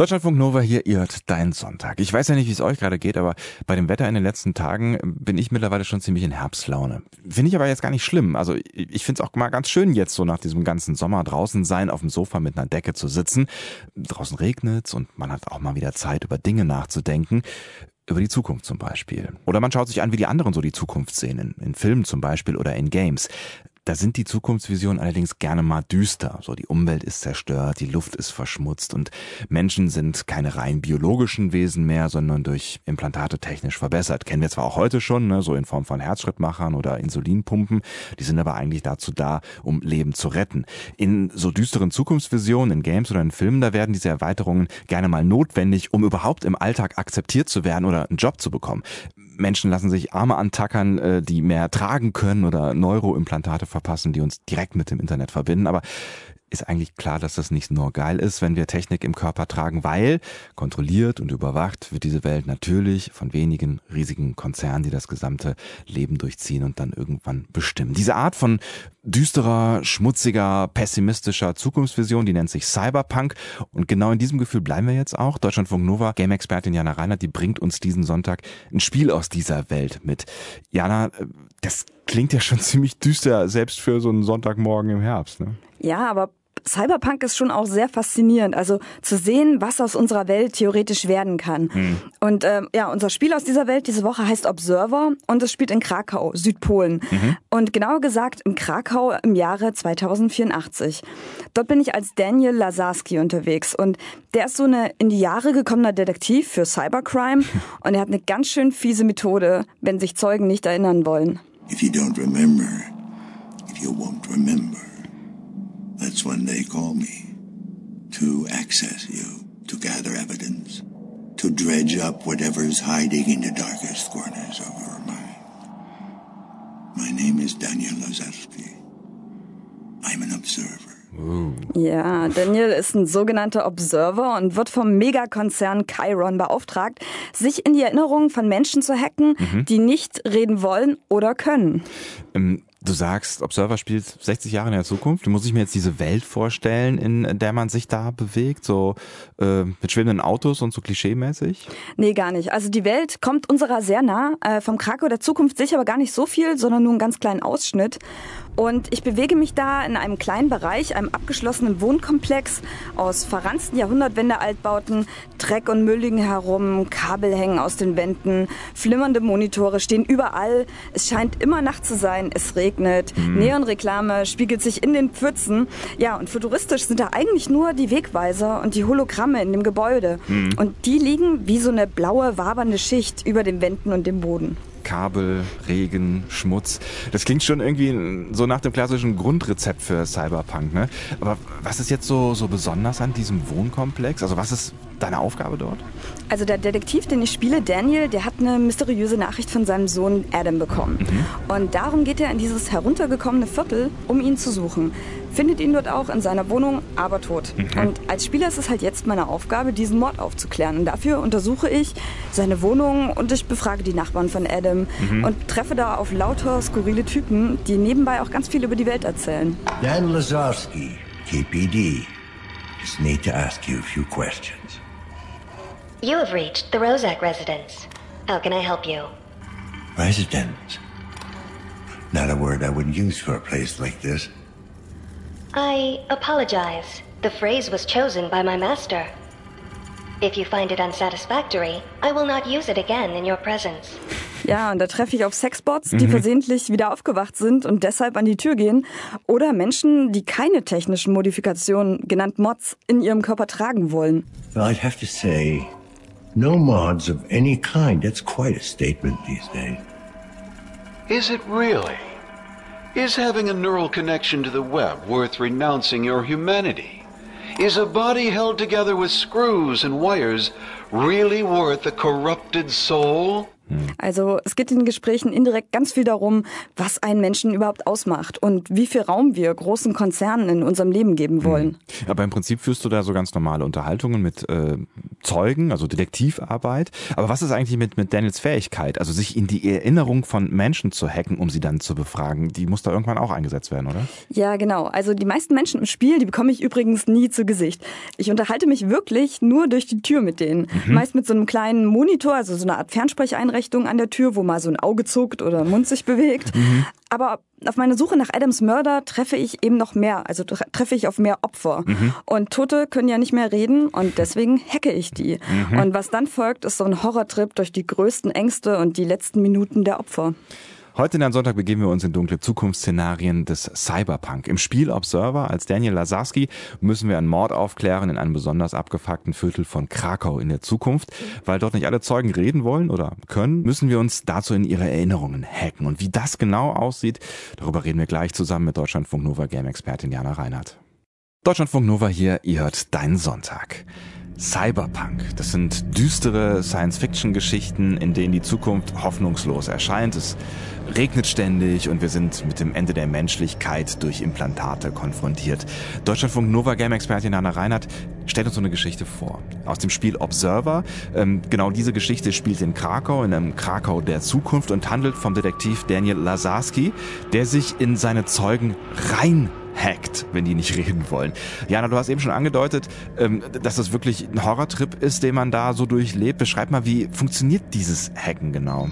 Deutschlandfunk Nova hier, ihr hört deinen Sonntag. Ich weiß ja nicht, wie es euch gerade geht, aber bei dem Wetter in den letzten Tagen bin ich mittlerweile schon ziemlich in Herbstlaune. Finde ich aber jetzt gar nicht schlimm. Also ich finde es auch mal ganz schön, jetzt so nach diesem ganzen Sommer draußen sein, auf dem Sofa mit einer Decke zu sitzen. Draußen regnet's und man hat auch mal wieder Zeit, über Dinge nachzudenken über die Zukunft zum Beispiel. Oder man schaut sich an, wie die anderen so die Zukunft sehen, in, in Filmen zum Beispiel oder in Games. Da sind die Zukunftsvisionen allerdings gerne mal düster. So, die Umwelt ist zerstört, die Luft ist verschmutzt und Menschen sind keine rein biologischen Wesen mehr, sondern durch Implantate technisch verbessert. Kennen wir zwar auch heute schon, ne, so in Form von Herzschrittmachern oder Insulinpumpen. Die sind aber eigentlich dazu da, um Leben zu retten. In so düsteren Zukunftsvisionen, in Games oder in Filmen, da werden diese Erweiterungen gerne mal notwendig, um überhaupt im Alltag akzeptiert zu werden oder einen Job zu bekommen. Menschen lassen sich Arme antackern, äh, die mehr tragen können oder Neuroimplantate verpassen, die uns direkt mit dem Internet verbinden. Aber ist eigentlich klar, dass das nicht nur geil ist, wenn wir Technik im Körper tragen, weil kontrolliert und überwacht wird diese Welt natürlich von wenigen riesigen Konzernen, die das gesamte Leben durchziehen und dann irgendwann bestimmen. Diese Art von düsterer, schmutziger, pessimistischer Zukunftsvision, die nennt sich Cyberpunk und genau in diesem Gefühl bleiben wir jetzt auch. Deutschlandfunk Nova, Game-Expertin Jana Reinhardt, die bringt uns diesen Sonntag ein Spiel aus dieser Welt mit. Jana, das klingt ja schon ziemlich düster, selbst für so einen Sonntagmorgen im Herbst. Ne? Ja, aber Cyberpunk ist schon auch sehr faszinierend. Also zu sehen, was aus unserer Welt theoretisch werden kann. Hm. Und ähm, ja, unser Spiel aus dieser Welt diese Woche heißt Observer und es spielt in Krakau, Südpolen. Mhm. Und genauer gesagt in Krakau im Jahre 2084. Dort bin ich als Daniel Lazarski unterwegs und der ist so eine in die Jahre gekommener Detektiv für Cybercrime und er hat eine ganz schön fiese Methode, wenn sich Zeugen nicht erinnern wollen. If you don't remember, if you won't remember. That's when they call me. To access you, to gather evidence, to dredge up whatever's hiding in the darkest corners of your mind. My name is Daniel Lazarski. I'm an observer. Ja, Daniel ist ein sogenannter Observer und wird vom Megakonzern Chiron beauftragt, sich in die Erinnerungen von Menschen zu hacken, mhm. die nicht reden wollen oder können. Ähm, Du sagst, Observer spielt 60 Jahre in der Zukunft. Muss ich mir jetzt diese Welt vorstellen, in der man sich da bewegt, so äh, mit schwebenden Autos und so klischeemäßig? Nee, gar nicht. Also die Welt kommt unserer sehr nah. Äh, vom Krakau der Zukunft sicher aber gar nicht so viel, sondern nur einen ganz kleinen Ausschnitt. Und ich bewege mich da in einem kleinen Bereich, einem abgeschlossenen Wohnkomplex aus verranzten Jahrhundertwende-Altbauten. Dreck und Müll liegen herum, Kabel hängen aus den Wänden, flimmernde Monitore stehen überall. Es scheint immer Nacht zu sein, es regnet, mhm. Neonreklame spiegelt sich in den Pfützen. Ja, und futuristisch sind da eigentlich nur die Wegweiser und die Hologramme in dem Gebäude. Mhm. Und die liegen wie so eine blaue, wabernde Schicht über den Wänden und dem Boden. Kabel, Regen, Schmutz. Das klingt schon irgendwie so nach dem klassischen Grundrezept für Cyberpunk, ne? Aber was ist jetzt so, so besonders an diesem Wohnkomplex? Also was ist deine Aufgabe dort? Also der Detektiv, den ich spiele, Daniel, der hat eine mysteriöse Nachricht von seinem Sohn Adam bekommen. Mhm. Und darum geht er in dieses heruntergekommene Viertel, um ihn zu suchen findet ihn dort auch in seiner Wohnung, aber tot. Mhm. Und als Spieler ist es halt jetzt meine Aufgabe, diesen Mord aufzuklären. Und dafür untersuche ich seine Wohnung und ich befrage die Nachbarn von Adam mhm. und treffe da auf lauter skurrile Typen, die nebenbei auch ganz viel über die Welt erzählen. Dan Lazarski, KPD. Just need to ask you a few questions. You have reached the Rozak residence. How can I help you? Residence? Not a word I would use for a place like this. I apologize. The phrase was chosen by my master. If you find it unsatisfactory, I will not use it again in your presence. Ja, und da treffe ich auf Sexbots, die mhm. versehentlich wieder aufgewacht sind und deshalb an die Tür gehen. Oder Menschen, die keine technischen Modifikationen, genannt Mods, in ihrem Körper tragen wollen. Well, I'd have to say, no mods of any kind. That's quite a statement these days. Is it really? Is having a neural connection to the web worth renouncing your humanity? Is a body held together with screws and wires really worth a corrupted soul? Also es geht in den Gesprächen indirekt ganz viel darum, was einen Menschen überhaupt ausmacht und wie viel Raum wir großen Konzernen in unserem Leben geben wollen. Aber im Prinzip führst du da so ganz normale Unterhaltungen mit äh, Zeugen, also Detektivarbeit. Aber was ist eigentlich mit, mit Daniels Fähigkeit, also sich in die Erinnerung von Menschen zu hacken, um sie dann zu befragen? Die muss da irgendwann auch eingesetzt werden, oder? Ja, genau. Also die meisten Menschen im Spiel, die bekomme ich übrigens nie zu Gesicht. Ich unterhalte mich wirklich nur durch die Tür mit denen. Mhm. Meist mit so einem kleinen Monitor, also so eine Art Fernsprecheinrichtung an der Tür, wo mal so ein Auge zuckt oder ein Mund sich bewegt. Mhm. Aber auf meiner Suche nach Adams Mörder treffe ich eben noch mehr, also treffe ich auf mehr Opfer. Mhm. Und Tote können ja nicht mehr reden und deswegen hacke ich die. Mhm. Und was dann folgt, ist so ein Horrortrip durch die größten Ängste und die letzten Minuten der Opfer. Heute in einem Sonntag begeben wir uns in dunkle Zukunftsszenarien des Cyberpunk. Im Spiel Observer als Daniel Lazarski müssen wir einen Mord aufklären in einem besonders abgefuckten Viertel von Krakau in der Zukunft. Weil dort nicht alle Zeugen reden wollen oder können, müssen wir uns dazu in ihre Erinnerungen hacken. Und wie das genau aussieht, darüber reden wir gleich zusammen mit Deutschlandfunk Nova Game-Expertin Jana Reinhardt. Deutschlandfunk Nova hier, ihr hört deinen Sonntag. Cyberpunk. Das sind düstere Science-Fiction-Geschichten, in denen die Zukunft hoffnungslos erscheint. Es regnet ständig und wir sind mit dem Ende der Menschlichkeit durch Implantate konfrontiert. Deutschlandfunk Nova Game Expertin Anna Reinhardt stellt uns so eine Geschichte vor. Aus dem Spiel Observer. Ähm, genau diese Geschichte spielt in Krakau, in einem Krakau der Zukunft und handelt vom Detektiv Daniel Lazarski, der sich in seine Zeugen rein hackt, wenn die nicht reden wollen. Jana, du hast eben schon angedeutet, ähm, dass das wirklich ein Horrortrip ist, den man da so durchlebt. Beschreib mal, wie funktioniert dieses Hacken genau?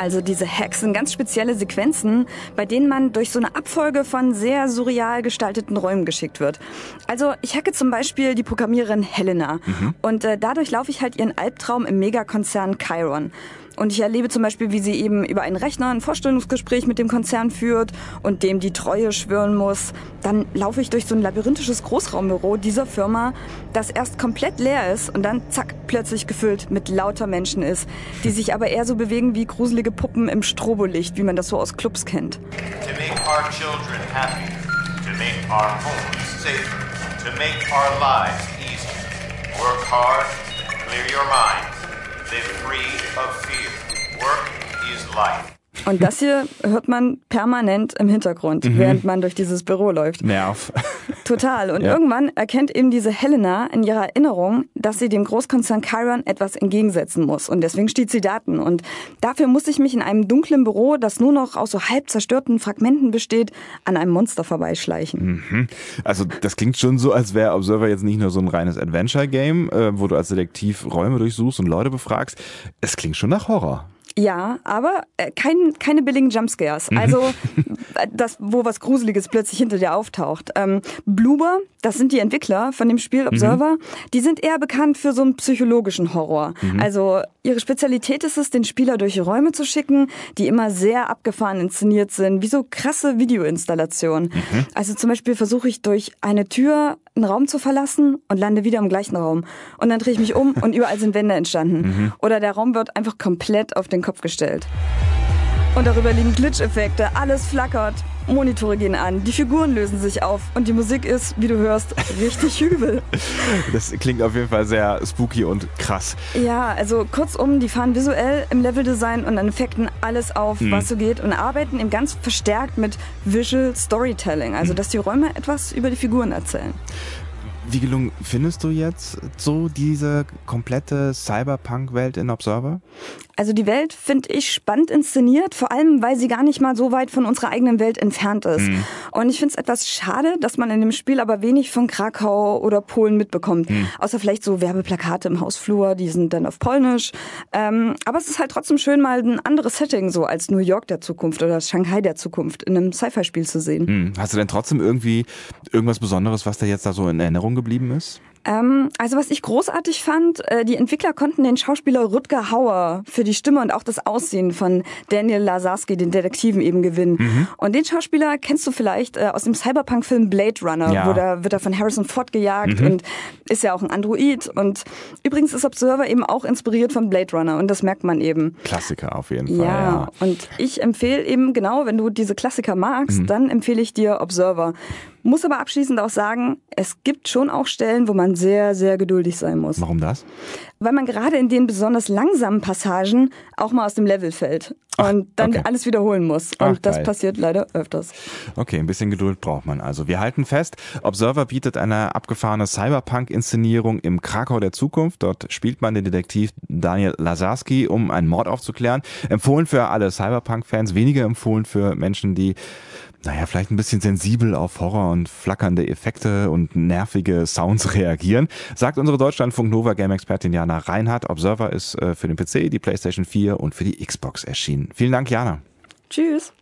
Also diese Hacks sind ganz spezielle Sequenzen, bei denen man durch so eine Abfolge von sehr surreal gestalteten Räumen geschickt wird. Also ich hacke zum Beispiel die Programmiererin Helena mhm. und äh, dadurch laufe ich halt ihren Albtraum im Megakonzern Chiron. Und ich erlebe zum Beispiel, wie sie eben über einen Rechner ein Vorstellungsgespräch mit dem Konzern führt und dem die Treue schwören muss. Dann laufe ich durch so ein labyrinthisches Großraumbüro dieser Firma, das erst komplett leer ist und dann zack, plötzlich gefüllt mit lauter Menschen ist, die sich aber eher so bewegen wie gruselige Puppen im Strobolicht, wie man das so aus Clubs kennt. To make our children happy, to make our homes safer, to make our lives easier. Work hard, clear your mind. Live free of fear. Work is life. Und das hier hört man permanent im Hintergrund, mhm. während man durch dieses Büro läuft. Nerv. Total. Und ja. irgendwann erkennt eben diese Helena in ihrer Erinnerung, dass sie dem Großkonzern Chiron etwas entgegensetzen muss. Und deswegen steht sie Daten. Und dafür muss ich mich in einem dunklen Büro, das nur noch aus so halb zerstörten Fragmenten besteht, an einem Monster vorbeischleichen. Mhm. Also das klingt schon so, als wäre Observer jetzt nicht nur so ein reines Adventure-Game, äh, wo du als Detektiv Räume durchsuchst und Leute befragst. Es klingt schon nach Horror. Ja, aber äh, kein, keine billigen Jumpscares. Mhm. Also das, wo was Gruseliges plötzlich hinter dir auftaucht. Ähm, Bloober, das sind die Entwickler von dem Spiel Observer, mhm. die sind eher bekannt für so einen psychologischen Horror. Mhm. Also ihre Spezialität ist es, den Spieler durch Räume zu schicken, die immer sehr abgefahren inszeniert sind, wie so krasse Videoinstallationen. Mhm. Also zum Beispiel versuche ich durch eine Tür einen Raum zu verlassen und lande wieder im gleichen Raum. Und dann drehe ich mich um und überall sind Wände entstanden. Mhm. Oder der Raum wird einfach komplett auf den Kopf gestellt. Und darüber liegen Glitch-Effekte, alles flackert, Monitore gehen an, die Figuren lösen sich auf und die Musik ist, wie du hörst, richtig übel. Das klingt auf jeden Fall sehr spooky und krass. Ja, also kurzum, die fahren visuell im Leveldesign und an Effekten alles auf, mhm. was so geht und arbeiten eben ganz verstärkt mit Visual Storytelling, also mhm. dass die Räume etwas über die Figuren erzählen. Wie gelungen findest du jetzt so diese komplette Cyberpunk-Welt in Observer? Also die Welt finde ich spannend inszeniert, vor allem weil sie gar nicht mal so weit von unserer eigenen Welt entfernt ist. Mhm. Und ich finde es etwas schade, dass man in dem Spiel aber wenig von Krakau oder Polen mitbekommt. Mhm. Außer vielleicht so Werbeplakate im Hausflur, die sind dann auf Polnisch. Ähm, aber es ist halt trotzdem schön, mal ein anderes Setting so als New York der Zukunft oder Shanghai der Zukunft in einem Sci-Fi-Spiel zu sehen. Mhm. Hast du denn trotzdem irgendwie irgendwas Besonderes, was da jetzt da so in Erinnerung geblieben ist? Ähm, also was ich großartig fand, äh, die Entwickler konnten den Schauspieler Rutger Hauer für die Stimme und auch das Aussehen von Daniel Lazarski, den Detektiven, eben gewinnen. Mhm. Und den Schauspieler kennst du vielleicht äh, aus dem Cyberpunk-Film Blade Runner, ja. wo da wird er von Harrison Ford gejagt mhm. und ist ja auch ein Android. Und übrigens ist Observer eben auch inspiriert von Blade Runner und das merkt man eben. Klassiker auf jeden Fall. Ja, ja. und ich empfehle eben genau, wenn du diese Klassiker magst, mhm. dann empfehle ich dir Observer. Muss aber abschließend auch sagen, es gibt schon auch Stellen, wo man sehr, sehr geduldig sein muss. Warum das? Weil man gerade in den besonders langsamen Passagen auch mal aus dem Level fällt. Und dann okay. alles wiederholen muss. Und Ach, das geil. passiert leider öfters. Okay, ein bisschen Geduld braucht man also. Wir halten fest, Observer bietet eine abgefahrene Cyberpunk-Inszenierung im Krakau der Zukunft. Dort spielt man den Detektiv Daniel Lazarski, um einen Mord aufzuklären. Empfohlen für alle Cyberpunk-Fans, weniger empfohlen für Menschen, die naja, vielleicht ein bisschen sensibel auf Horror und flackernde Effekte und nervige Sounds reagieren, sagt unsere Deutschlandfunk Nova Game Expertin Jana Reinhardt. Observer ist äh, für den PC, die PlayStation 4 und für die Xbox erschienen. Vielen Dank, Jana. Tschüss.